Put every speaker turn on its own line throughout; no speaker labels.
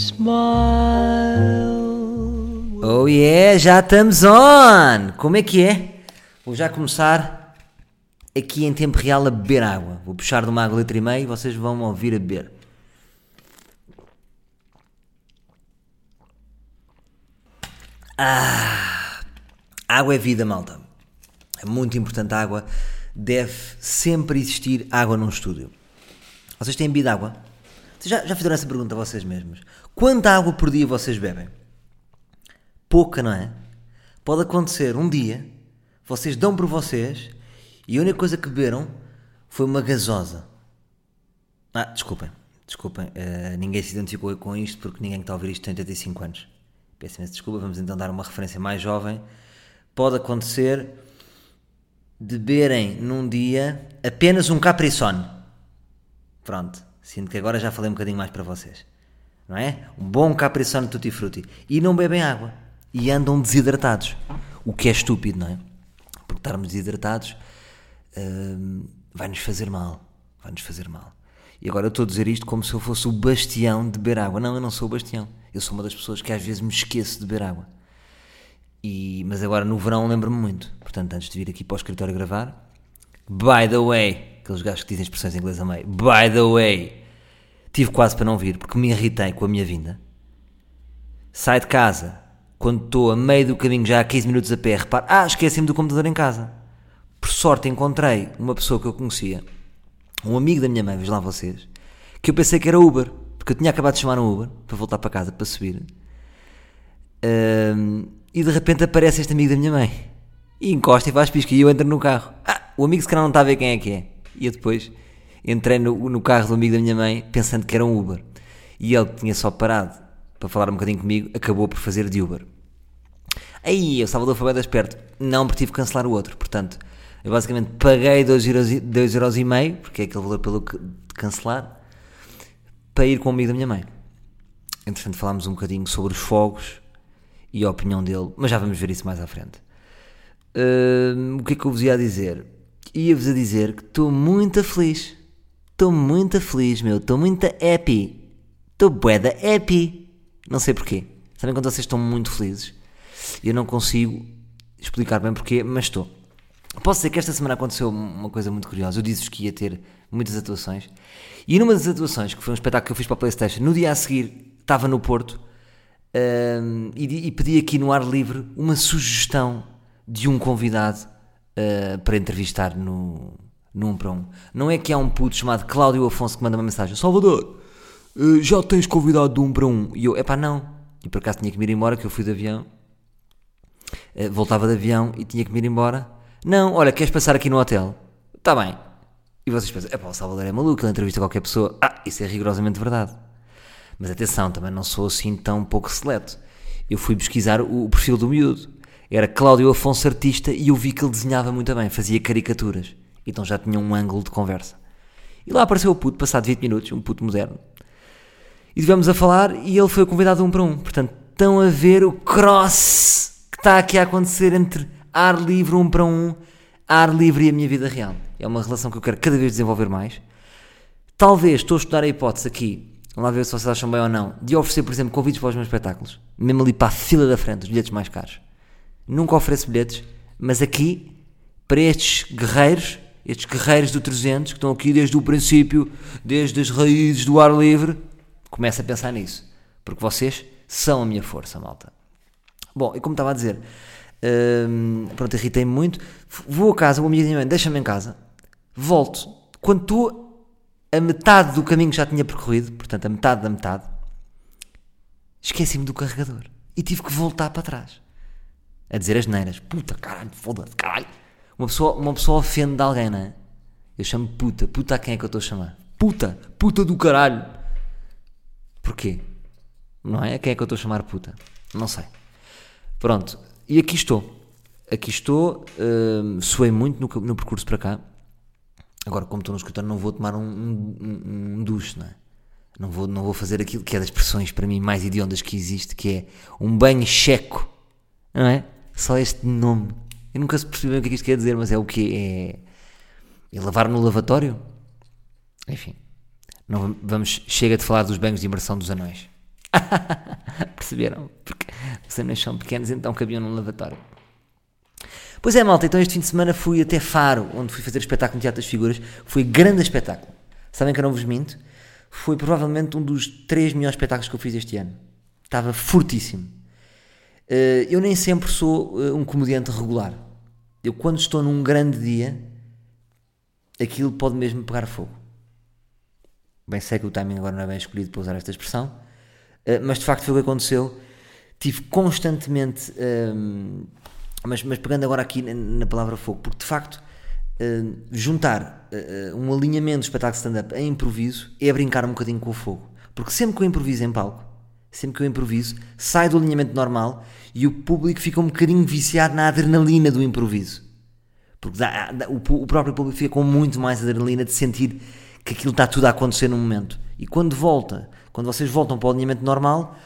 smile.
Oh yeah, já estamos on! Como é que é? Vou já começar aqui em tempo real a beber água. Vou puxar de uma água litro e meio e vocês vão me ouvir a beber. Ah, água é vida, malta. É muito importante a água. Deve sempre existir água num estúdio. Vocês têm bebido água? Vocês já, já fizeram essa pergunta a vocês mesmos? Quanta água por dia vocês bebem? Pouca, não é? Pode acontecer um dia, vocês dão por vocês e a única coisa que beberam foi uma gasosa. Ah, desculpem, desculpem, eh, ninguém se identificou com isto porque ninguém que está a ouvir isto tem 85 anos. Peço imensa desculpa, vamos então dar uma referência mais jovem. Pode acontecer de beberem num dia apenas um Capricone. Pronto, sinto que agora já falei um bocadinho mais para vocês. Não é? Um bom Capricone Tutti Frutti. E não bebem água. E andam desidratados. O que é estúpido, não é? Porque estarmos desidratados hum, vai-nos fazer mal. Vai-nos fazer mal. E agora eu estou a dizer isto como se eu fosse o bastião de beber água. Não, eu não sou o bastião. Eu sou uma das pessoas que às vezes me esqueço de beber água. E, mas agora no verão lembro-me muito. Portanto, antes de vir aqui para o escritório gravar, by the way, aqueles gajos que dizem expressões em inglês a meio, by the way, tive quase para não vir porque me irritei com a minha vinda. Sai de casa, quando estou a meio do caminho, já há 15 minutos a pé, reparo, ah, esqueci-me do computador em casa. Por sorte encontrei uma pessoa que eu conhecia, um amigo da minha mãe, vejam lá vocês, que eu pensei que era Uber, porque eu tinha acabado de chamar um Uber para voltar para casa, para subir. Ahm, e de repente aparece este amigo da minha mãe e encosta e faz pisca e eu entro no carro. Ah, o amigo se calhar não está a ver quem é que é. E eu depois entrei no, no carro do amigo da minha mãe pensando que era um Uber. E ele que tinha só parado para falar um bocadinho comigo, acabou por fazer de Uber. Aí, o Salvador foi bem das. Não, porque tive que cancelar o outro. Portanto, eu basicamente paguei 2,5 euros, dois euros e meio, porque é aquele valor pelo que de cancelar, para ir com o amigo da minha mãe. Entretanto, falámos um bocadinho sobre os fogos e a opinião dele, mas já vamos ver isso mais à frente. Hum, o que é que eu vos ia dizer? Ia-vos a dizer que estou muito feliz. Estou muito feliz, meu. Estou muito happy. Estou bué happy. Não sei porquê. Sabem quando vocês estão muito felizes? Eu não consigo explicar bem porquê, mas estou. Posso dizer que esta semana aconteceu uma coisa muito curiosa. Eu disse-vos que ia ter muitas atuações. E numa das atuações, que foi um espetáculo que eu fiz para a Playstation, no dia a seguir estava no Porto hum, e, e pedi aqui no ar livre uma sugestão de um convidado uh, para entrevistar no, 1 para 1. Não é que há um puto chamado Cláudio Afonso que manda uma mensagem: Salvador, uh, já tens convidado do 1 para 1? E eu, epá, não. E por acaso tinha que me ir embora, que eu fui de avião. Uh, voltava de avião e tinha que me ir embora. Não, olha, queres passar aqui no hotel? Está bem. E vocês pensam, epá, o Salvador é maluco, ele entrevista qualquer pessoa. Ah, isso é rigorosamente verdade. Mas atenção, também não sou assim tão pouco seleto. Eu fui pesquisar o, o perfil do miúdo. Era Cláudio Afonso Artista e eu vi que ele desenhava muito bem, fazia caricaturas. Então já tinha um ângulo de conversa. E lá apareceu o puto, passado 20 minutos, um puto moderno. E estivemos a falar e ele foi convidado um para um. Portanto, estão a ver o cross que está aqui a acontecer entre ar livre um para um, ar livre e a minha vida real. É uma relação que eu quero cada vez desenvolver mais. Talvez estou a estudar a hipótese aqui, lá ver se vocês acham bem ou não, de oferecer, por exemplo, convites para os meus espetáculos, mesmo ali para a fila da frente, os bilhetes mais caros. Nunca ofereço bilhetes, mas aqui, para estes guerreiros, estes guerreiros do 300, que estão aqui desde o princípio, desde as raízes do ar livre, começo a pensar nisso. Porque vocês são a minha força, malta. Bom, e como estava a dizer, hum, pronto, irritei-me muito. Vou a casa, o amigo minha mãe deixa-me em casa, volto. Quando estou a metade do caminho que já tinha percorrido, portanto, a metade da metade, esqueci-me do carregador e tive que voltar para trás a dizer as neiras. Puta, caralho, foda-se, caralho. Uma pessoa, uma pessoa ofende de alguém, não é? Eu chamo puta. Puta a quem é que eu estou a chamar? Puta, puta do caralho. Porquê? Não é? A quem é que eu estou a chamar puta? Não sei. Pronto, e aqui estou. Aqui estou, hum, suei muito no, no percurso para cá. Agora, como estou no escritório, não vou tomar um, um, um, um duche, não é? Não vou, não vou fazer aquilo que é das expressões para mim mais idiondas que existe, que é um banho checo, não é? Só este nome. Eu nunca se percebi o que é que isto quer dizer, mas é o que é. É lavar no lavatório? Enfim. Não, vamos, chega de falar dos banhos de imersão dos anões. Perceberam? Porque os anéis são pequenos, então cabiam num lavatório. Pois é, malta, então este fim de semana fui até Faro, onde fui fazer espetáculo no Teatro das Figuras. Foi grande espetáculo. Sabem que eu não vos minto? Foi provavelmente um dos três melhores espetáculos que eu fiz este ano. Estava fortíssimo. Eh, eu nem sempre sou eh, um comediante regular. Eu, quando estou num grande dia, aquilo pode mesmo pegar fogo. Bem, sei que o timing agora não é bem escolhido para usar esta expressão, eh, mas de facto foi o que aconteceu. Tive constantemente. Ehm, mas, mas pegando agora aqui na palavra fogo, porque de facto Uh, juntar uh, um alinhamento do espetáculo stand-up a improviso é brincar um bocadinho com o fogo. Porque sempre que eu improviso em palco, sempre que eu improviso, sai do alinhamento normal e o público fica um bocadinho viciado na adrenalina do improviso. Porque dá, dá, o, o, próprio público fica com muito mais adrenalina de sentir que aquilo está tudo a acontecer num momento. E quando volta, quando vocês voltam para o alinhamento normal,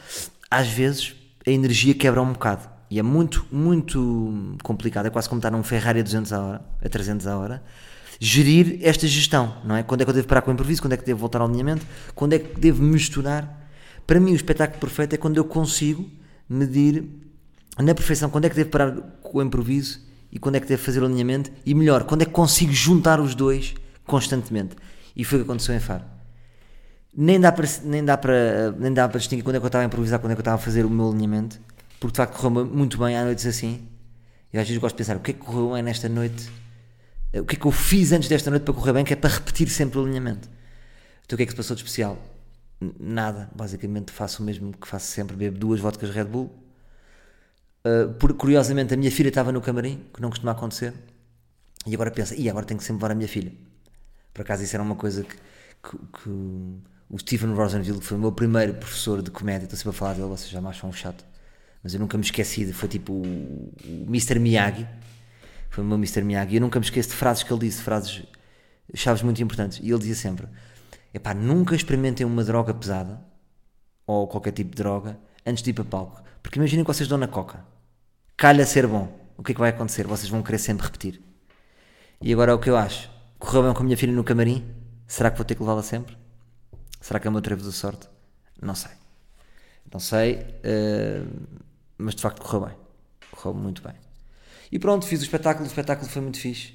às vezes a energia quebra um bocado. E é muito, muito complicado. É quase como estar num Ferrari a 200 a hora, a 300 a hora. Gerir esta gestão, não é? Quando é que eu devo parar com o improviso? Quando é que devo voltar ao alinhamento? Quando é que devo misturar? Para mim, o espetáculo perfeito é quando eu consigo medir na perfeição quando é que devo parar com o improviso e quando é que devo fazer o alinhamento. E melhor, quando é que consigo juntar os dois constantemente. E foi o que aconteceu em Faro. Nem dá para, nem dá para, nem dá para distinguir quando é que eu estava a improvisar, quando é que eu estava a fazer o meu alinhamento, porque de facto correu muito bem há noites assim. E às vezes gosto de pensar o que é que correu bem nesta noite, o que é que eu fiz antes desta noite para correr bem, que é para repetir sempre o alinhamento. Então o que é que se passou de especial? Nada, basicamente faço o mesmo que faço sempre, bebo duas vodkas Red Bull. Uh, por, curiosamente, a minha filha estava no camarim, que não costuma acontecer, e agora pensa, e agora tenho que sempre levar a minha filha. Por acaso isso era uma coisa que, que, que o Stephen Rosenville, que foi o meu primeiro professor de comédia, estou sempre a falar dele, vocês já mais são um chato, mas eu nunca me esqueci, foi tipo o, o Mr. Miyagi, foi o meu Mr. Miyagi, eu nunca me esqueço de frases que ele disse, frases, chaves muito importantes, e ele dizia sempre, epá, nunca experimentem uma droga pesada, ou qualquer tipo de droga, antes de ir para palco, porque imaginem que vocês dão na coca, calha ser bom, o que é que vai acontecer? Vocês vão querer sempre repetir. E agora é o que eu acho, Correu bem com a minha filha no camarim? Será que vou ter que levá-la sempre? Será que é o meu trevo de sorte? Não sei. Não sei, uh, mas de facto correu bem. Correu muito bem. E pronto, fiz o espetáculo. O espetáculo foi muito fixe.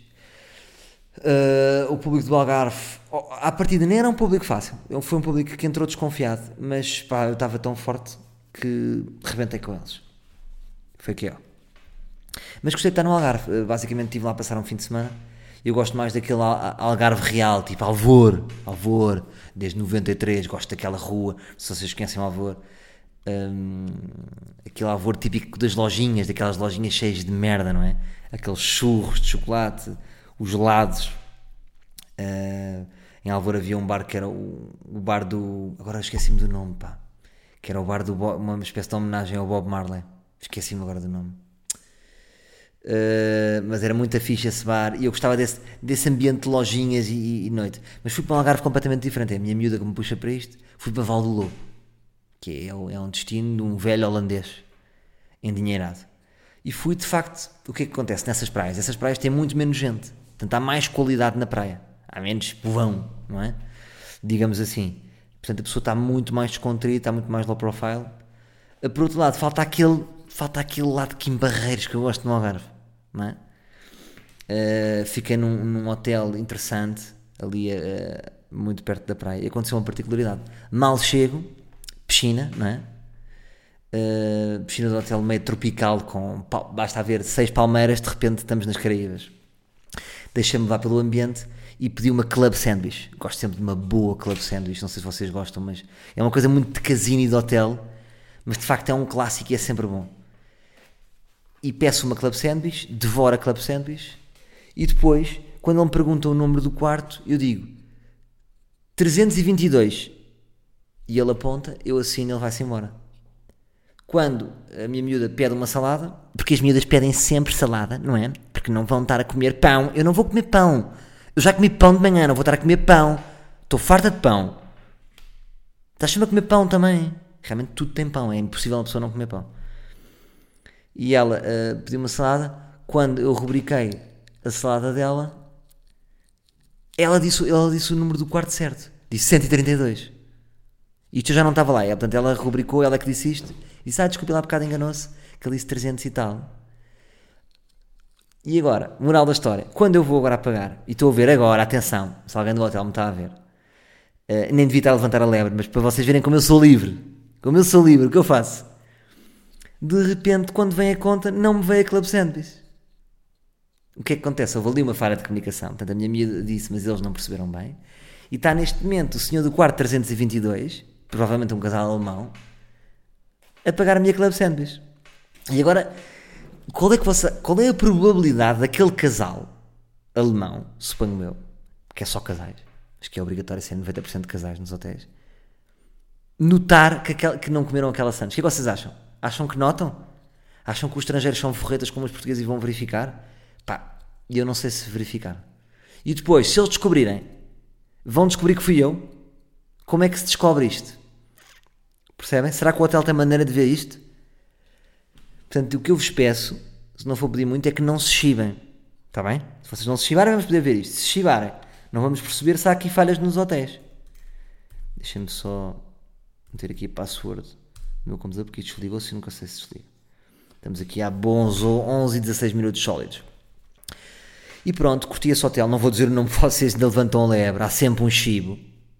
Uh, o público do Algarve, oh, à partida, nem era um público fácil. Foi um público que entrou desconfiado, mas pá, eu estava tão forte que rebentei com eles. Foi que ó. Mas gostei de estar no Algarve. Uh, basicamente, estive lá a passar um fim de semana eu gosto mais daquele Algarve Real, tipo Alvor, Alvor, desde 93, gosto daquela rua, se vocês conhecem Alvor. Um, aquele Alvor típico das lojinhas, daquelas lojinhas cheias de merda, não é? Aqueles churros de chocolate, os gelados. Uh, em Alvor havia um bar que era o, o bar do. Agora esqueci-me do nome, pá. Que era o bar do. uma espécie de homenagem ao Bob Marley. Esqueci-me agora do nome. Uh, mas era muito ficha esse bar e eu gostava desse, desse ambiente de lojinhas e, e, noite. Mas fui para um Algarve completamente diferente. É a minha miúda que me puxa para isto. Fui para Val do Lobo, que é, é um destino de um velho holandês endinheirado. E fui de facto. O que é que acontece nessas praias? Essas praias têm muito menos gente, portanto há mais qualidade na praia, há menos povão, não é? Digamos assim. Portanto a pessoa está muito mais descontraída, está muito mais low profile. Por outro lado, falta aquele falta aquele lado Kim Barreiros que eu gosto no Algarve, não é? Uh, fiquei num, num, hotel interessante, ali uh, muito perto da praia, e aconteceu uma particularidade. Mal chego, piscina, não é? Uh, piscina do hotel meio tropical, com basta haver seis palmeiras, de repente estamos nas Caraíbas. Deixei-me levar pelo ambiente e pedi uma club sandwich. Gosto sempre de uma boa club sandwich, não sei se vocês gostam, mas é uma coisa muito de casino e de hotel, mas de facto é um clássico e é sempre bom e peço uma club sandwich, devoro a club sandwich e depois, quando ele me pergunta o número do quarto, eu digo 322 e ele aponta, eu assino, ele vai-se embora. Quando a minha miúda pede uma salada, porque as miúdas pedem sempre salada, não é? Porque não vão estar a comer pão. Eu não vou comer pão. Eu já comi pão de manhã, não vou estar a comer pão. Estou farta de pão. Estás-me a comer pão também. Realmente tudo tem pão, é impossível uma pessoa não comer pão e ela uh, pediu uma salada. Quando eu rubriquei a salada dela, ela disse, ela disse o número do quarto certo. Disse 132. Isto eu já não estava lá. E, portanto, ela rubricou, ela que disse isto. Disse, ah, desculpe, lá há bocado enganou-se, que ele disse 300 e tal. E agora, moral da história, quando eu vou agora a pagar, e estou a ver agora, atenção, se alguém do hotel me está a ver, uh, nem devia estar a levantar a lebre, mas para vocês verem como eu sou livre, como eu sou livre, o que eu faço? De repente, quando vem a conta, não me veio a Club Sandwich. O que é que acontece? Houve ali uma falha de comunicação, portanto a minha amiga disse, mas eles não perceberam bem, e está neste momento o senhor do quarto 322, provavelmente um casal alemão, a pagar a minha Club Sandwich. E agora qual é, que você, qual é a probabilidade daquele casal alemão, suponho eu, que é só casais, acho que é obrigatório ser 90% de casais nos hotéis, notar que, aquel, que não comeram aquela sandes? O que, é que vocês acham? Acham que notam? Acham que os estrangeiros são forretas como os portugueses e vão verificar? Pá, e eu não sei se verificar. E depois, se eles descobrirem, vão descobrir que fui eu. Como é que se descobre isto? Percebem? Será que o hotel tem maneira de ver isto? Portanto, o que eu vos peço, se não for pedir muito, é que não se chibem. Está bem? Se vocês não se chivarem, vamos poder ver isto. Se chivarem, não vamos perceber se há aqui falhas nos hotéis. Deixem-me só meter aqui a password no meu computador, porque isto desligou-se e nunca sei se desliga. Estamos aqui há bons 11 e 16 minutos sólidos. E pronto, curti esse hotel. Não vou dizer o nome de vocês, ainda levantam a lebre. Há sempre um chibo,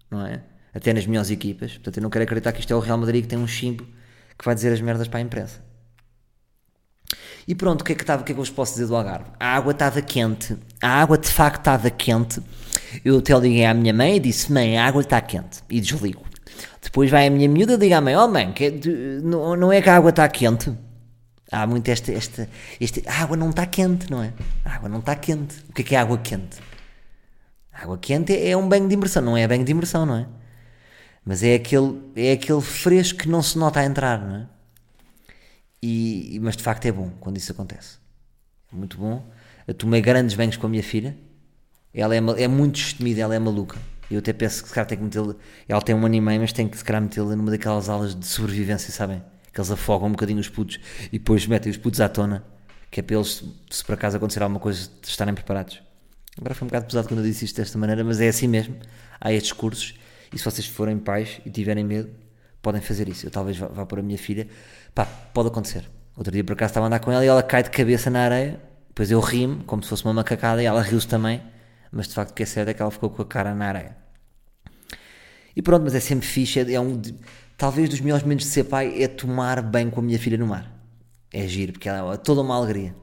não é? Até nas melhores equipas. Portanto, eu não quero acreditar que isto é o Real Madrid que tem um chibo que vai dizer as merdas para a imprensa. E pronto, o que é que, estava, o que, é que eu vos posso dizer do Algarve? A água estava quente. A água de facto estava quente. Eu até liguei à minha mãe e disse: Mãe, a água está quente. E desligo. Depois vai a minha miúda ligar à mãe: Oh mãe, que, não, não é que a água está quente? Há muito esta, esta, esta. A água não está quente, não é? A água não está quente. O que é que é água quente? A água quente é, é um banho de imersão, não é banho de imersão, não é? Mas é aquele, é aquele fresco que não se nota a entrar, não é? E, mas de facto é bom quando isso acontece. É muito bom. Eu tomei grandes banhos com a minha filha. Ela é, é muito destemida, ela é maluca. Eu até penso que se calhar tem que metê-la. Ela tem um ano e meio, mas tem que se calhar metê-la numa daquelas aulas de sobrevivência, sabem? Que eles afogam um bocadinho os putos e depois metem os putos à tona, que é para eles, se por acaso acontecer alguma coisa, estarem preparados. Agora foi um bocado pesado quando eu disse isto desta maneira, mas é assim mesmo. Há estes cursos e se vocês forem pais e tiverem medo, podem fazer isso. Eu talvez vá, vá a minha filha. Pá, pode acontecer. Outro dia por acaso estava a andar com ela e ela cai de cabeça na areia. Depois eu ri-me, como se fosse uma macacada, e ela riu-se também. Mas de facto o que é certo é que ela ficou com a cara na areia. E pronto, mas é sempre fixe. É, é um, de, talvez dos melhores momentos de ser pai é tomar bem com a minha filha no mar. É giro, porque ela é toda uma alegria.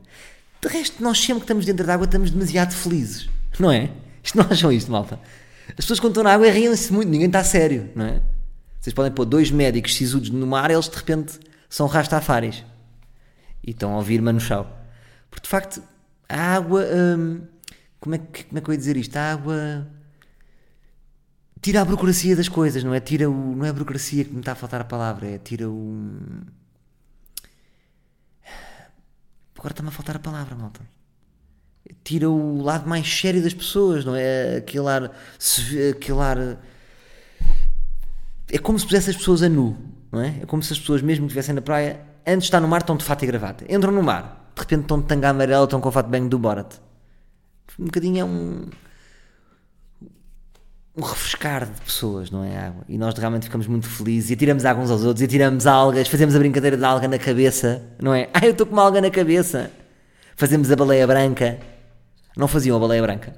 De resto, nós sempre que estamos dentro da água estamos demasiado felizes, não é? Isto não acham isto, malta? As pessoas quando estão na água riem-se muito, ninguém está sério, não é? Vocês podem pôr dois médicos sisudos no mar, eles de repente são rastafaris e estão a ouvir Manu Chao. Porque de facto, a água. Hum, como, é que, como é que eu ia dizer isto? A água. Tira a burocracia das coisas, não é? Tira o. Não é a burocracia que me está a faltar a palavra, é tira o. Agora está-me a faltar a palavra, malta. Tira o lado mais sério das pessoas, não é? Aquele ar. Aquele ar é como se pusesse as pessoas a nu, não é? É como se as pessoas, mesmo que estivessem na praia, antes de estar no mar, estão de fato e gravata. Entram no mar, de repente estão de tanga amarela, estão com o fato banho do Borat. Um bocadinho é um. um refrescar de pessoas, não é? Água. E nós realmente ficamos muito felizes e atiramos água uns aos outros e atiramos algas, fazemos a brincadeira da alga na cabeça, não é? Ah, eu estou com uma alga na cabeça. Fazemos a baleia branca. Não faziam a baleia branca.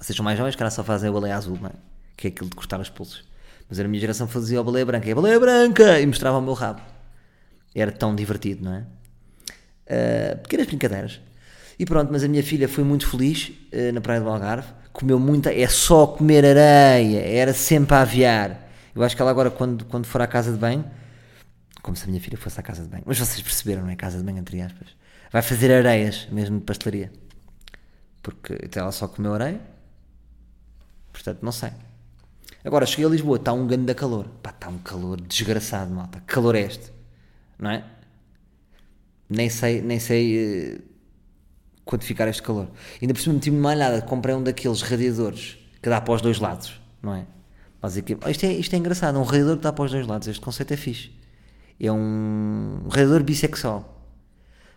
Vocês são mais jovens, cara, só fazem a baleia azul, não é? Que é aquilo de cortar os pulsos. Mas a minha geração fazia a baleia branca. E a baleia branca! E mostrava o meu rabo. Era tão divertido, não é? Uh, pequenas brincadeiras. E pronto, mas a minha filha foi muito feliz uh, na Praia do Algarve. Comeu muita. É só comer areia. Era sempre a aviar. Eu acho que ela agora, quando, quando for à casa de banho, como se a minha filha fosse à casa de banho, mas vocês perceberam, não é? Casa de banho, entre aspas. Vai fazer areias, mesmo de pastelaria. Porque então ela só comeu areia. Portanto, não sei. Agora, cheguei a Lisboa, está um grande calor. Pá, está um calor desgraçado, malta. Que calor é este? Não é? Nem sei, nem sei uh, quantificar este calor. Ainda por cima meti-me malhada, comprei um daqueles radiadores que dá para os dois lados, não é? Basicamente, isto é, isto é engraçado, um radiador que dá para os dois lados. Este conceito é fixe. É um, um radiador bissexual.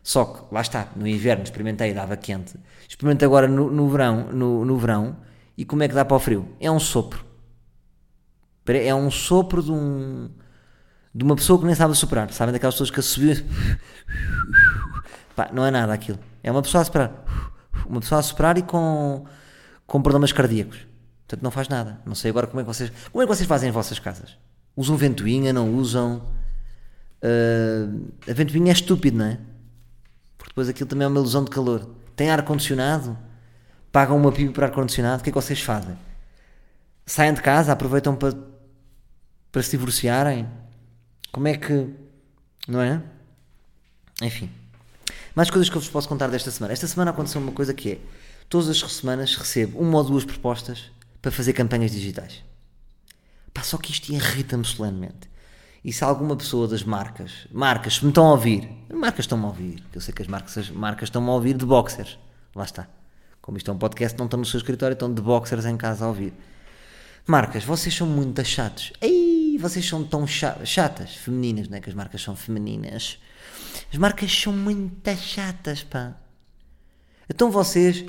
Só que, lá está, no inverno experimentei dava quente. Experimento agora no, no verão, no, no verão, e como é que dá para o frio? É um sopro É um sopro de um. de uma pessoa que nem sabe soprar. Sabem daquelas pessoas que assobiam. Pá, não é nada aquilo. É uma pessoa a soprar. Uma pessoa a soprar e com, com problemas cardíacos. Portanto, não faz nada. Não sei agora como é que vocês. Como é que vocês fazem em vossas casas? Usam ventoinha, não usam? Uh, a ventoinha é estúpido, não é? Porque depois aquilo também é uma ilusão de calor. Tem ar-condicionado? Pagam uma pipa para ar-condicionado? O que é que vocês fazem? Saem de casa, aproveitam para, para se divorciarem? Como é que. Não é? Enfim. Mais coisas que eu vos posso contar desta semana. Esta semana aconteceu uma coisa que é: todas as semanas recebo uma ou duas propostas para fazer campanhas digitais. Pá, só que isto irrita-me solenemente. E se alguma pessoa das marcas, marcas, se me estão a ouvir, marcas estão-me a ouvir, eu sei que as marcas, as marcas estão-me a ouvir de boxers, lá está. Como isto é um podcast, não estão no seu escritório, estão de boxers em casa a ouvir. Marcas, vocês são muito chatos. Ei, vocês são tão chatas, femininas, não é que as marcas são femininas. As marcas são muito chatas, pá. Então vocês,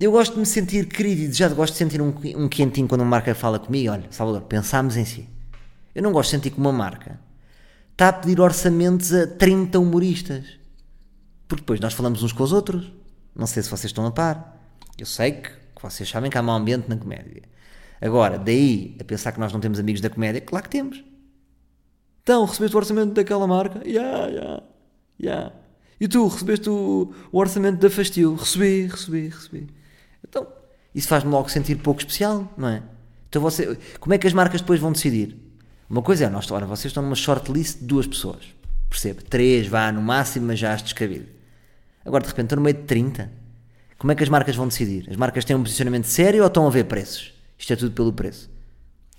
eu gosto de me sentir querido e já gosto de sentir um, um quentinho quando uma marca fala comigo. Olha, Salvador, pensámos em si eu não gosto de sentir que uma marca está a pedir orçamentos a 30 humoristas. Porque depois nós falamos uns com os outros. Não sei se vocês estão a par. Eu sei que, que vocês sabem que há mau ambiente na comédia. Agora, daí a pensar que nós não temos amigos da comédia, claro que temos. Então, recebeste o orçamento daquela marca? Ya, yeah, ya, yeah, ya. Yeah. E tu, recebeste o, o orçamento da Fastio? Recebi, recebi, recebi. Então, isso faz-me logo sentir pouco especial, não é? Então você, como é que as marcas depois vão decidir? Uma coisa é, nós, ora, vocês estão numa shortlist de duas pessoas. Percebe? Três, vá no máximo, mas já has descabido. Agora, de repente, estão no meio de 30. Como é que as marcas vão decidir? As marcas têm um posicionamento sério ou estão a ver preços? Isto é tudo pelo preço.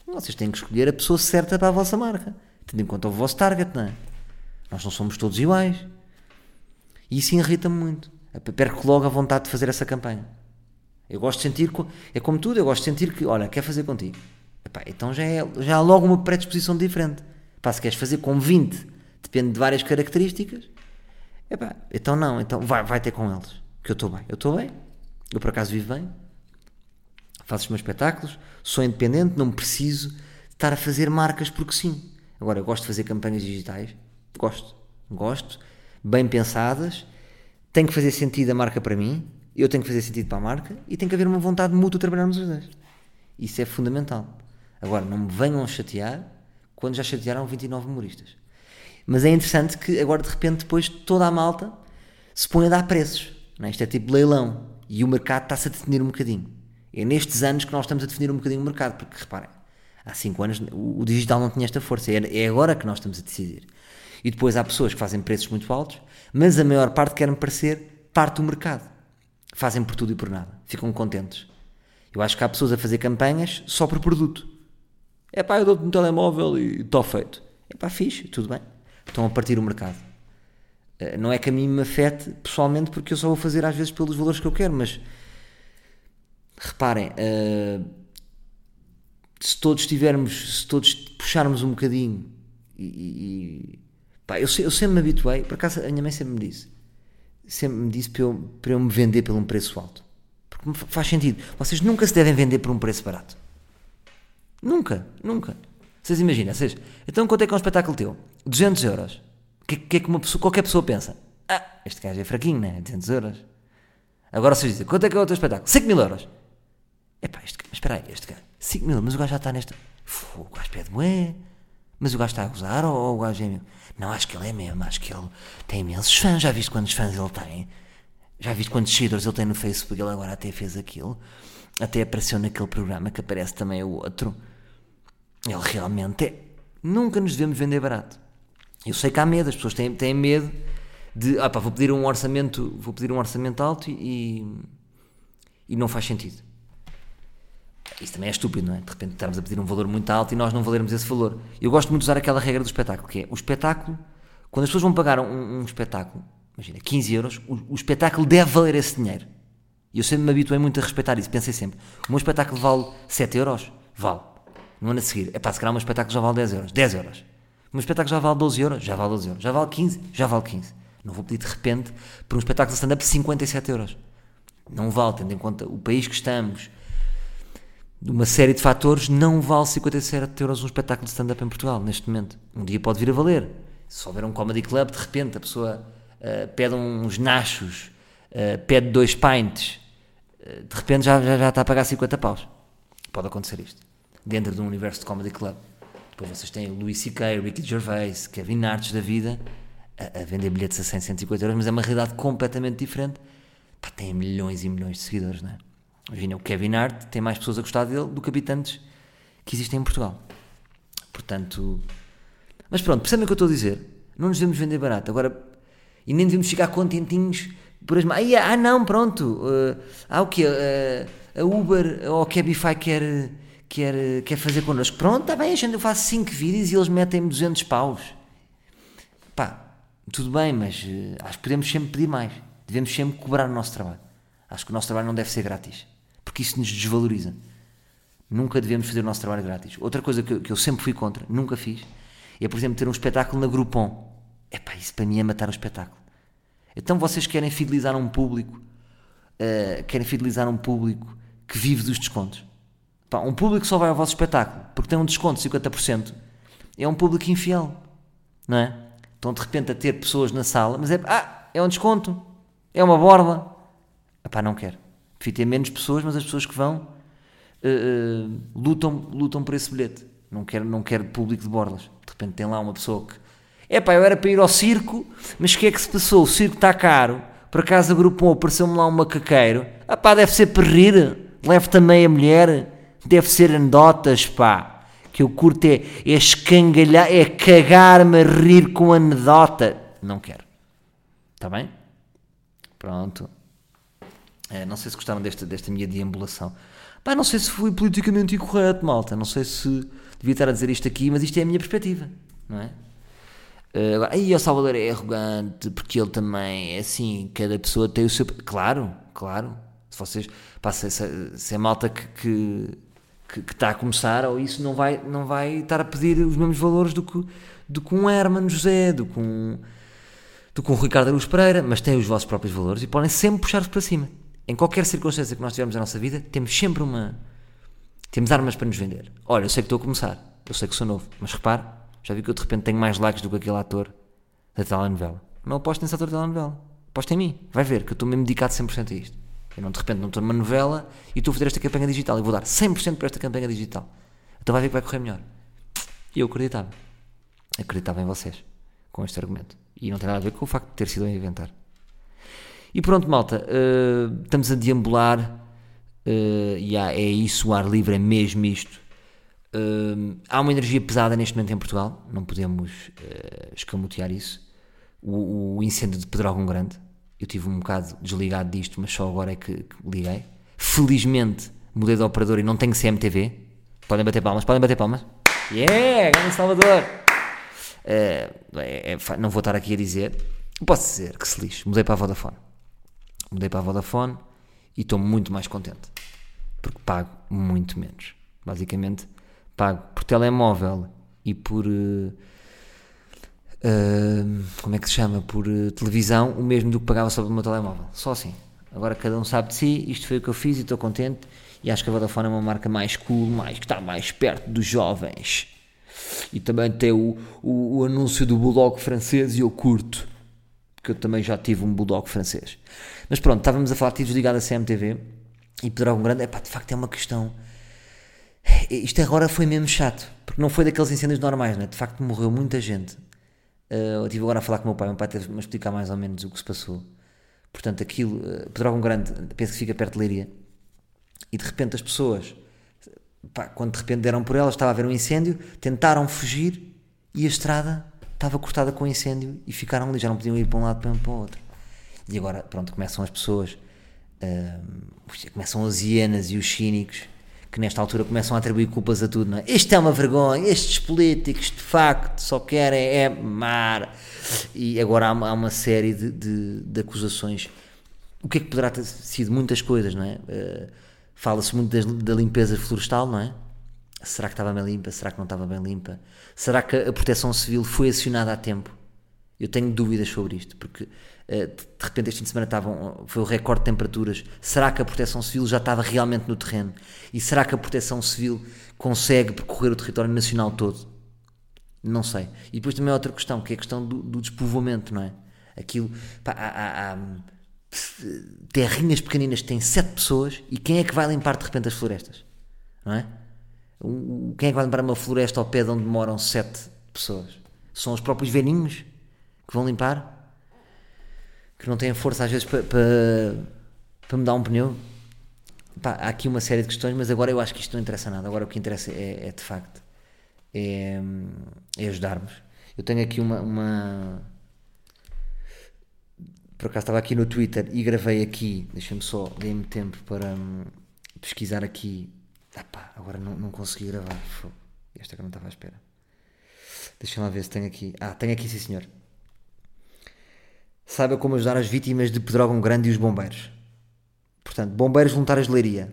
Vocês têm que escolher a pessoa certa para a vossa marca, tendo em conta o vosso target, não é? Nós não somos todos iguais. E isso irrita-me muito. Perco logo a vontade de fazer essa campanha. Eu gosto de sentir, é como tudo, eu gosto de sentir que, olha, quer fazer contigo. Epá, então já, é, já há logo uma predisposição diferente. Epá, se queres fazer com 20, depende de várias características. Epá, então não, então vai, vai ter com eles. Que eu estou bem. Eu estou bem. Eu por acaso vivo bem. Faço os meus espetáculos. Sou independente, não preciso estar a fazer marcas porque sim. Agora, eu gosto de fazer campanhas digitais. Gosto. Gosto. Bem pensadas. Tem que fazer sentido a marca para mim. Eu tenho que fazer sentido para a marca. E tem que haver uma vontade mútua de trabalharmos os dois. Isso é fundamental. Agora, não me venham chatear quando já chatearam 29 humoristas. Mas é interessante que agora, de repente, depois toda a malta se põe a dar preços. Não é? Isto é tipo leilão. E o mercado está-se a definir um bocadinho. É nestes anos que nós estamos a definir um bocadinho o mercado, porque reparem, há 5 anos o digital não tinha esta força, é agora que nós estamos a decidir. E depois há pessoas que fazem preços muito altos, mas a maior parte querem parecer parte do mercado. Fazem por tudo e por nada, ficam contentes. Eu acho que há pessoas a fazer campanhas só por produto. É pá, eu dou-te um telemóvel e está feito. É pá, fixe, tudo bem. Estão a partir o mercado. Eh, não é que a mim me afete pessoalmente, porque eu só vou fazer às vezes pelos valores que eu quero, mas reparem, uh, se todos tivermos, se todos puxarmos um bocadinho e, e pá, eu, eu, sempre me habituei, por acaso a minha mãe sempre me disse, sempre me disse para eu, para eu me vender por um preço alto, porque faz sentido, vocês nunca se devem vender por um preço barato, Nunca, nunca. Vocês imaginam, vocês, então quanto é que é um espetáculo teu? 200 euros. O que, que, é que uma pessoa, qualquer pessoa pensa? Ah, este gajo é fraquinho, né? 200 euros. Agora vocês dizem, quanto é que é o teu espetáculo? 5 mil euros. Epá, este, mas espera aí, este gajo, 5 mil, mas o gajo já está nesta... o gajo pede moé. Mas o gajo está a gozar ou, ou o gajo é mesmo? Não, acho que ele é mesmo, acho que ele tem imensos fãs. Já viste quantos fãs ele tem? Já viste quantos seguidores ele tem no Facebook? Ele agora até fez aquilo. Até apareceu naquele programa que aparece também o outro. Ele realmente é. Nunca nos devemos vender barato. Eu sei que há medo, as pessoas têm, têm medo de. Ah, pá, vou pedir um orçamento, vou pedir um orçamento alto e, e não faz sentido. Isso também é estúpido, não é? De repente estarmos a pedir um valor muito alto e nós não valermos esse valor. Eu gosto muito de usar aquela regra do espetáculo, que é o espetáculo, quando as pessoas vão pagar um, um espetáculo, imagina, 15 euros, o, o, espetáculo deve valer esse dinheiro. E eu sempre me habituei muito a respeitar isso. Pensei sempre, o meu espetáculo vale 7 euros? Vale no ano a seguir, é pá, se calhar um espetáculo já vale 10 euros, 10 euros. Um espetáculo já vale 12 euros, já vale 12 euros. Já vale 15, já vale 15. Não vou pedir de repente por um espetáculo de stand-up 57 euros. Não vale, tendo em conta o país que estamos, uma série de fatores, não vale 57 euros um espetáculo de stand-up em Portugal, neste momento. Um dia pode vir a valer. Se houver um comedy club, de repente a pessoa uh, pede uns nachos, uh, pede dois pints, uh, de repente já, já, já está a pagar 50 paus. Pode acontecer isto. Dentro de um universo de comedy club. Depois vocês têm Louis C.K., Ricky Gervais, Kevin Arts da vida, a, a, vender bilhetes a 100, 150 euros, mas é uma realidade completamente diferente. Pá, tem milhões e milhões de seguidores, não é? Imagina, o Kevin Hart tem mais pessoas a gostar dele do que habitantes que existem em Portugal. Portanto. Mas pronto, percebem o que eu estou a dizer? Não nos devemos vender barato. Agora. E nem devemos ficar contentinhos por as. Ah, ah não, pronto. Uh, ah, o quê? Uh, a Uber ou a Cabify quer, quer, quer fazer connosco. Pronto, está bem, a gente, eu faço 5 vídeos e eles metem-me 200 paus. Pá, tudo bem, mas uh, acho que podemos sempre pedir mais. Devemos sempre cobrar o nosso trabalho. Acho que o nosso trabalho não deve ser grátis porque isso nos desvaloriza. Nunca devemos fazer o nosso trabalho grátis. Outra coisa que eu, que eu sempre fui contra, nunca fiz, é, por exemplo, ter um espetáculo na Groupon. É pá, isso para mim é matar o espetáculo. Então vocês querem fidelizar um público, uh, querem fidelizar um público que vive dos descontos. Pá, um público que só vai ao vosso espetáculo porque tem um desconto de 50%, é um público infiel, não é? Estão de repente a ter pessoas na sala, mas é, ah, é um desconto, é uma borda. Epá, não quero. Prefiro ter menos pessoas, mas as pessoas que vão uh, uh, lutam, lutam por esse bilhete. Não quero, não quero público de borlas. De repente tem lá uma pessoa que. É pá, eu era para ir ao circo, mas o que é que se passou? O circo está caro. Por acaso agrupou, apareceu-me lá um macaqueiro. Ah pá, deve ser para rir. Leve também a mulher. Deve ser anedotas, pá. Que eu curto é, é escangalhar, é cagar-me a rir com anedota. Não quero. Está bem? Pronto. É, não sei se gostaram desta, desta minha deambulação. Pá, não sei se fui politicamente incorreto, malta. Não sei se devia estar a dizer isto aqui, mas isto é a minha perspectiva, não é? Uh, agora, aí o Salvador é arrogante porque ele também é assim, cada pessoa tem o seu. Claro, claro. Se vocês. Pá, se, se, se é malta que, que, que, que, está a começar, ou isso não vai, não vai estar a pedir os mesmos valores do que, do que um Herman José, do que um, do que um Ricardo Aruz Pereira, mas têm os vossos próprios valores e podem sempre puxar-vos para cima em qualquer circunstância que nós tivermos na nossa vida, temos sempre uma. Temos armas para nos vender. Olha, eu sei que estou a começar, eu sei que sou novo, mas repare, já vi que eu de repente tenho mais likes do que aquele ator da telenovela. Não aposto nesse ator da telenovela. Aposto em mim. Vai ver que eu estou mesmo dedicado 100% a isto. Eu não, de repente não estou numa novela e estou a fazer esta campanha digital. Eu vou dar 100% para esta campanha digital. Então vai ver que vai correr melhor. E eu acreditava. Acreditava em vocês com este argumento. E não tem nada a ver com o facto de ter sido a inventar. E pronto, malta, uh, estamos a deambular. Uh, yeah, é isso, o ar livre é mesmo isto. Uh, há uma energia pesada neste momento em Portugal, não podemos uh, escamotear isso. O, o, incêndio de Pedrógão Grande, eu tive um bocado desligado disto, mas só agora é que, que liguei. Felizmente mudei de operador e não tenho CMTV. Podem bater palmas, podem bater palmas. Yeah, grande Salvador! É, é, não vou estar aqui a dizer, posso dizer que se lixe, mudei para a Vodafone mudei para a Vodafone e estou muito mais contente porque pago muito menos. Basicamente, pago por telemóvel e por. Uh, uh, como é que se chama? Por uh, televisão, o mesmo do que pagava sobre o meu telemóvel. Só assim. Agora cada um sabe de si, isto foi o que eu fiz e estou contente. E acho que a Vodafone é uma marca mais cool, mais, que está mais perto dos jovens. E também tem o, o, o anúncio do Bulldog francês e eu curto porque eu também já tive um bulldog francês. Mas pronto, estávamos a falar de ligado à CMTV e Pedrógão Grande, epá, de facto é uma questão. Isto agora foi mesmo chato, porque não foi daqueles incêndios normais, né? de facto morreu muita gente. Uh, eu estive agora a falar com o meu pai, meu pai teve-me a explicar mais ou menos o que se passou. Portanto, aquilo, uh, Pedrógão Grande, penso que fica perto de Leiria, e de repente as pessoas, pá, quando de repente deram por elas, estava a haver um incêndio, tentaram fugir e a estrada estava cortada com incêndio e ficaram ali, já não podiam ir para um lado para o outro. E agora, pronto, começam as pessoas, uh, começam as hienas e os cínicos, que nesta altura começam a atribuir culpas a tudo, não é? Isto é uma vergonha, estes políticos de facto só querem é mar. E agora há, há uma série de, de, de, acusações. O que é que poderá ter sido muitas coisas, não é? Uh, Fala-se muito da limpeza florestal, não é? Será que estava bem limpa? Será que não estava bem limpa? Será que a proteção civil foi acionada a tempo? Eu tenho dúvidas sobre isto, porque uh, de repente este fim de semana estavam, foi o recorde de temperaturas. Será que a proteção civil já estava realmente no terreno? E será que a proteção civil consegue percorrer o território nacional todo? Não sei. E depois também há outra questão, que é a questão do, do despovoamento, não é? Aquilo. Pá, há, há, há, terrinhas pequeninas que têm sete pessoas e quem é que vai limpar de repente as florestas? Não é? Quem é que vai limpar uma floresta ao pé de onde moram sete pessoas? São os próprios velhinhos que vão limpar? Que não têm força às vezes para me dar um pneu? Pá, há aqui uma série de questões, mas agora eu acho que isto não interessa nada. Agora o que interessa é, é de facto é, é ajudarmos. Eu tenho aqui uma, uma por acaso estava aqui no Twitter e gravei aqui, deixa-me só, dei-me tempo para hum, pesquisar aqui. Ah agora não, não consegui gravar. Esta que eu não estava à espera. Deixa lá ver se tem aqui. Ah, tem aqui sim senhor. Saiba como ajudar as vítimas de Pedrógão Grande e os bombeiros. Portanto, bombeiros voluntários de Leiria.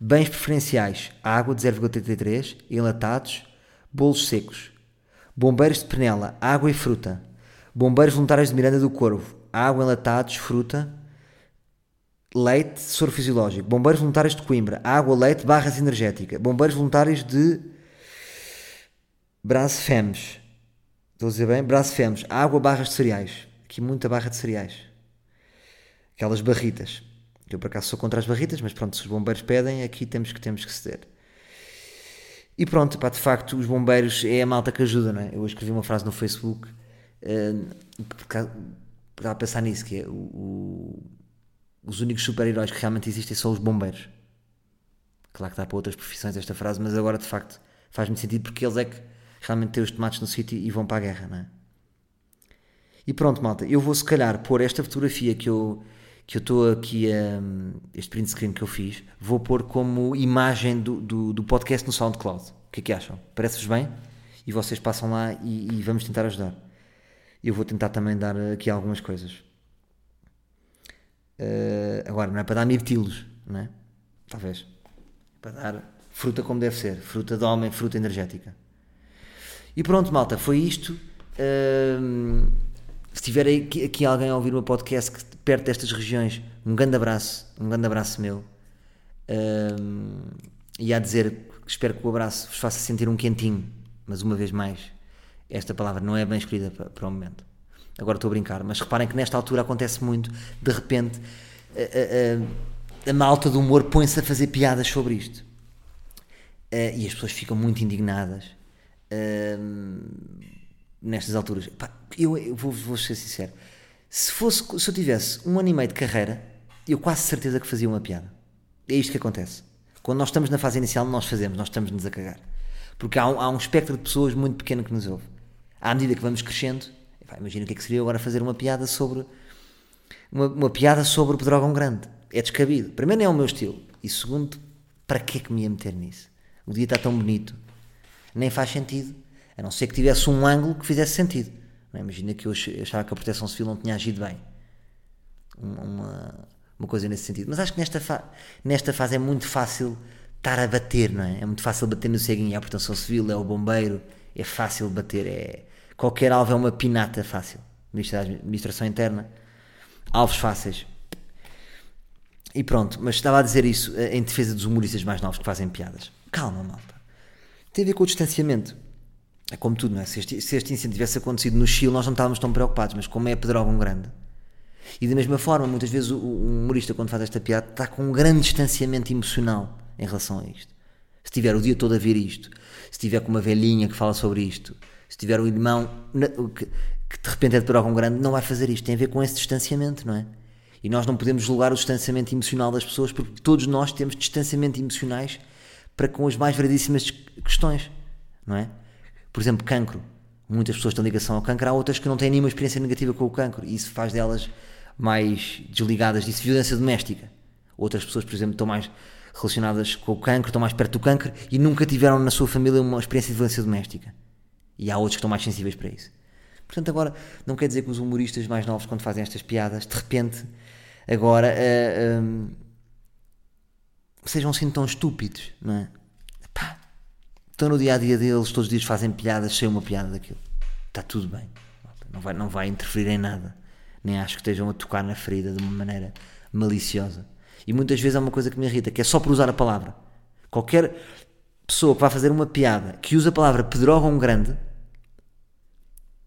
Bens preferenciais, água de 0,33, enlatados, bolos secos. Bombeiros de Penela, água e fruta. Bombeiros voluntários de Miranda do Corvo, água, enlatados, fruta, leite, soro fisiológico, bombeiros voluntários de Coimbra, água, leite, barras energética, bombeiros voluntários de Brasfemes, estou a dizer bem? Brasfemes, água, barras de cereais, aqui muita barra de cereais, aquelas barritas, eu por acaso sou contra as barritas, mas pronto, se os bombeiros pedem, aqui temos que, temos que ceder. E pronto, pá, de facto, os bombeiros é a malta que ajuda, não é? Eu escrevi uma frase no Facebook, uh, estava a pensar nisso, que é o, os únicos super-heróis que realmente existem são os bombeiros. Claro que dá para outras profissões esta frase, mas agora de facto faz-me sentido porque eles é que realmente têm os tomates no sítio e vão para a guerra, não é? E pronto, malta, eu vou se calhar pôr esta fotografia que eu que eu estou aqui a. este print screen que eu fiz, vou pôr como imagem do, do, do podcast no SoundCloud. O que é que acham? Parece-vos bem? E vocês passam lá e, e vamos tentar ajudar eu vou tentar também dar aqui algumas coisas. Uh, agora, não é para dar mirtilos, não é? Talvez. Para dar fruta como deve ser. Fruta de homem, fruta energética. E pronto, malta, foi isto. Uh, se tiver aqui, aqui, alguém a ouvir o meu podcast que, perto destas regiões, um grande abraço, um grande abraço meu. Uh, e a dizer, espero que o abraço vos faça sentir um quentinho, mas uma vez mais, esta palavra não é bem escolhida para, para o momento. Agora estou a brincar, mas reparem que nesta altura acontece muito, de repente, a, a, a malta do humor põe-se a fazer piadas sobre isto. E as pessoas ficam muito indignadas uh, nestas alturas. Pá, eu, eu vou, vou, ser sincero. Se, fosse, se eu tivesse um ano e meio de carreira, eu quase certeza que fazia uma piada. É isto que acontece. Quando nós estamos na fase inicial, nós fazemos, nós estamos-nos a cagar. Porque há um, há um espectro de pessoas muito pequeno que nos ouve à medida que vamos crescendo, imagina o que é que seria agora fazer uma piada sobre uma, uma piada sobre o Pedrógão Grande. É descabido. Primeiro, não é o meu estilo. E segundo, para que é que me ia meter nisso? O dia está tão bonito. Nem faz sentido. A não ser que tivesse um ângulo que fizesse sentido. É? Imagina que eu achava que a proteção civil não tinha agido bem. Uma, uma coisa nesse sentido. Mas acho que nesta, fa nesta fase é muito fácil estar a bater, não é? É muito fácil bater no ceguinho. É a proteção civil, é o bombeiro. É fácil bater. É Qualquer alvo é uma pinata fácil. Administração Interna. Alvos fáceis. E pronto, mas estava a dizer isso eh, em defesa dos humoristas mais novos que fazem piadas. Calma, malta. Tem a ver com o distanciamento. É como tudo, não é? Se este, se este incêndio tivesse acontecido no Chile, nós não estávamos tão preocupados, mas como é Pedrógão grande. E da mesma forma, muitas vezes o, o humorista, quando faz esta piada, está com um grande distanciamento emocional em relação a isto. Se tiver o dia todo a ver isto, se tiver com uma velhinha que fala sobre isto, se tiver um irmão que, que de repente é de Pedrógão Grande, não vai fazer isto. Tem a ver com esse distanciamento, não é? E nós não podemos julgar o distanciamento emocional das pessoas porque todos nós temos distanciamento emocionais para com as mais variedíssimas questões, não é? Por exemplo, cancro. Muitas pessoas têm ligação ao cancro, há outras que não têm nenhuma experiência negativa com o cancro e isso faz delas mais desligadas disso. Violência doméstica. Outras pessoas, por exemplo, estão mais relacionadas com o cancro, estão mais perto do cancro e nunca tiveram na sua família uma experiência de violência doméstica. E há outros que estão mais sensíveis para isso. Portanto, agora, não quer dizer que os humoristas mais novos, quando fazem estas piadas, de repente, agora, uh, eh, um, ehm, sejam assim tão estúpidos, não é? Pá, estão no dia a dia deles, todos os dias fazem piadas, sei uma piada daquilo. Está tudo bem. Não vai, não vai interferir em nada. Nem acho que estejam a tocar na ferida de uma maneira maliciosa. E muitas vezes há uma coisa que me irrita, que é só por usar a palavra. Qualquer pessoa que vá fazer uma piada que usa a palavra pedrógão grande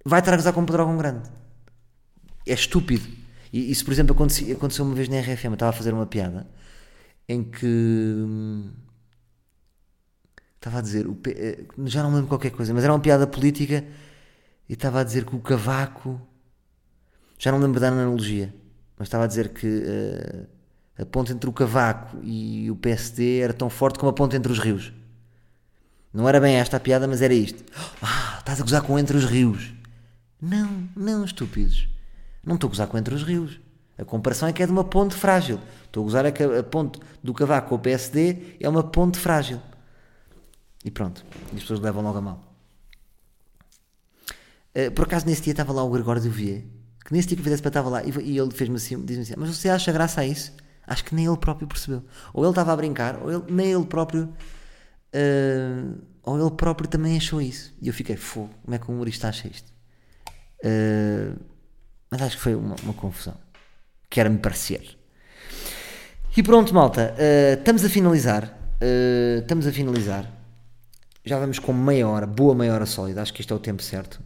vai estar a gozar com pedrógão grande. É estúpido. E isso, por exemplo, aconteceu, aconteceu uma vez na RFM. Eu estava a fazer uma piada em que hum, estava a dizer, eh, já não lembro qualquer coisa, mas era uma piada política e estava a dizer que o cavaco, já não lembro da analogia, mas estava a dizer que uh, a ponte entre o cavaco e o PSD era tão forte como a ponte entre os rios. Não era bem esta a piada, mas era isto. Ah, estás a gozar com entre os rios. Não, não, estúpidos. Não estou a gozar com entre os rios. A comparação é que é de uma ponte frágil. Estou a gozar é que a ponte do cavaco com o PSD é uma ponte frágil. E pronto. E as pessoas levam logo a mal. Uh, por acaso nesse dia estava lá o Gregório do Vier, que nesse dia que fizesse estava lá, e, e ele fez-me assim, diz-me assim, mas você acha graça a isso? Acho que nem ele próprio percebeu. Ou ele estava a brincar, ou ele, nem ele próprio. Uh, ou ele próprio também achou isso. E eu fiquei, fogo, como é que o humorista acha isto? Uh, mas acho que foi uma, uma confusão. Quer-me parecer. E pronto, malta, uh, estamos a finalizar. estamos a finalizar. Já vamos com meia hora, boa meia hora sólida. Acho que este é o tempo certo.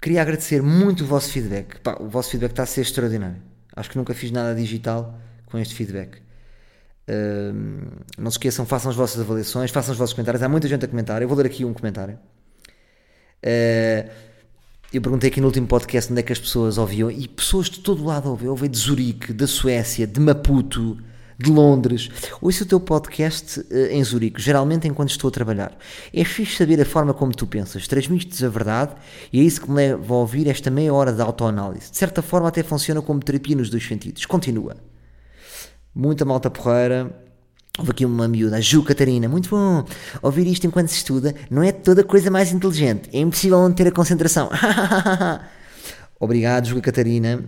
Queria agradecer muito o vosso feedback. Pá, o vosso feedback está a ser extraordinário. Acho que nunca fiz nada digital com este feedback. Não se esqueçam, façam as vossas avaliações, façam os vossos comentários. Há muita gente a comentar. Eu vou ler aqui um comentário. Uh, eu perguntei aqui no último podcast onde é que as pessoas ouviam e pessoas de todo lado ouviam. Ouvi de Zurique, da Suécia, de Maputo, de Londres. Ouço o teu podcast uh, em Zurique, geralmente enquanto estou a trabalhar. É fixe saber a forma como tu pensas, transmites a verdade e é isso que me leva a ouvir esta meia hora de autoanálise. De certa forma, até funciona como terapia nos dois sentidos. Continua. Muita malta porreira. Houve aqui uma miúda, a Ju Catarina, muito bom. Ouvir isto enquanto se estuda não é toda a coisa mais inteligente. É impossível não ter a concentração. Obrigado, Ju Catarina.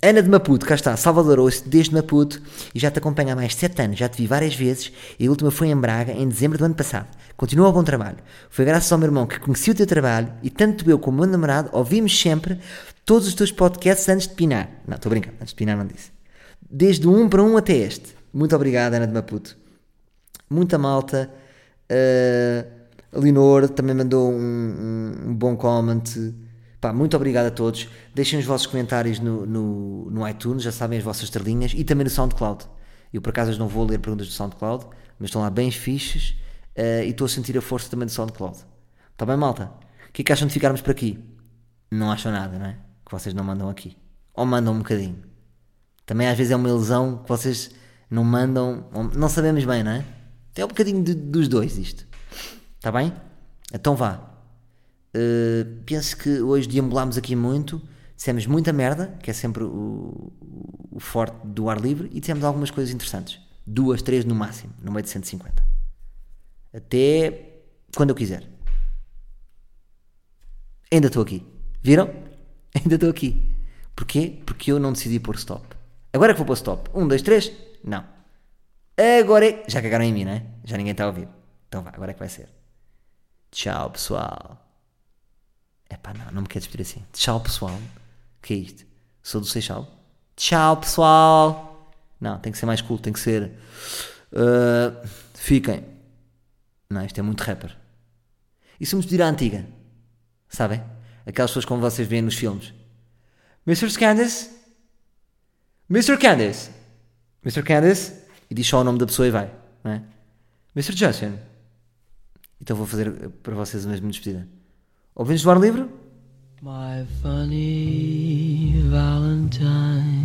Ana de Maputo, cá está, Salvador, ouço desde Maputo e já te acompanho há mais de 7 anos, já te vi várias vezes e a última foi em Braga, em dezembro do ano passado. Continua o bom trabalho. Foi graças ao meu irmão que conheci o teu trabalho e tanto eu como o meu namorado ouvimos sempre todos os teus podcasts antes de pinar. Não, estou brincando, antes de pinar não disse. Desde um para um até este. Muito obrigado, Ana de Maputo. Muita malta. Uh, a Linor também mandou um, um, um bom comment. Pá, muito obrigado a todos. Deixem os vossos comentários no, no, no, iTunes, já sabem as vossas estrelinhas, e também no SoundCloud. Eu por acaso não vou ler perguntas do SoundCloud, mas estão lá bem fixes uh, e estou a sentir a força também do SoundCloud. Está bem, malta? O que é que acham de ficarmos por aqui? Não acham nada, não é? Que vocês não mandam aqui. Ou mandam um bocadinho. Também às vezes é uma ilusão que vocês não mandam, não sabemos bem, não é? É um bocadinho de, dos dois isto. Está bem? Então vá. Uh, penso que hoje deambulámos aqui muito, dissemos muita merda, que é sempre o, o, forte do ar livre, e dissemos algumas coisas interessantes. Duas, três no máximo, no meio de 150. Até quando eu quiser. Ainda estou aqui. Viram? Ainda estou aqui. Porquê? Porque eu não decidi pôr stop. Agora é que vou pôr stop. Um, dois, três. Não. Agora é. Já cagaram em mim, não é? Já ninguém está a ouvir. Então vá, agora é que vai ser. Tchau, pessoal. Epá, não, não me quero despedir assim. Tchau, pessoal. O que é isto? Sou do Seixal? Tchau, pessoal. Não, tem que ser mais cool, tem que ser. Uh, fiquem. Não, isto é muito rapper. E se me despedir à antiga? Sabem? Aquelas pessoas como vocês veem nos filmes. Mr. Candace? Mr. Candice. Mr. Candice. E diz só o nome da pessoa e vai. Não é? Mr. Justin. Então vou fazer para vocês a mesma despedida. Ouvimos do ar livre? My funny Valentine.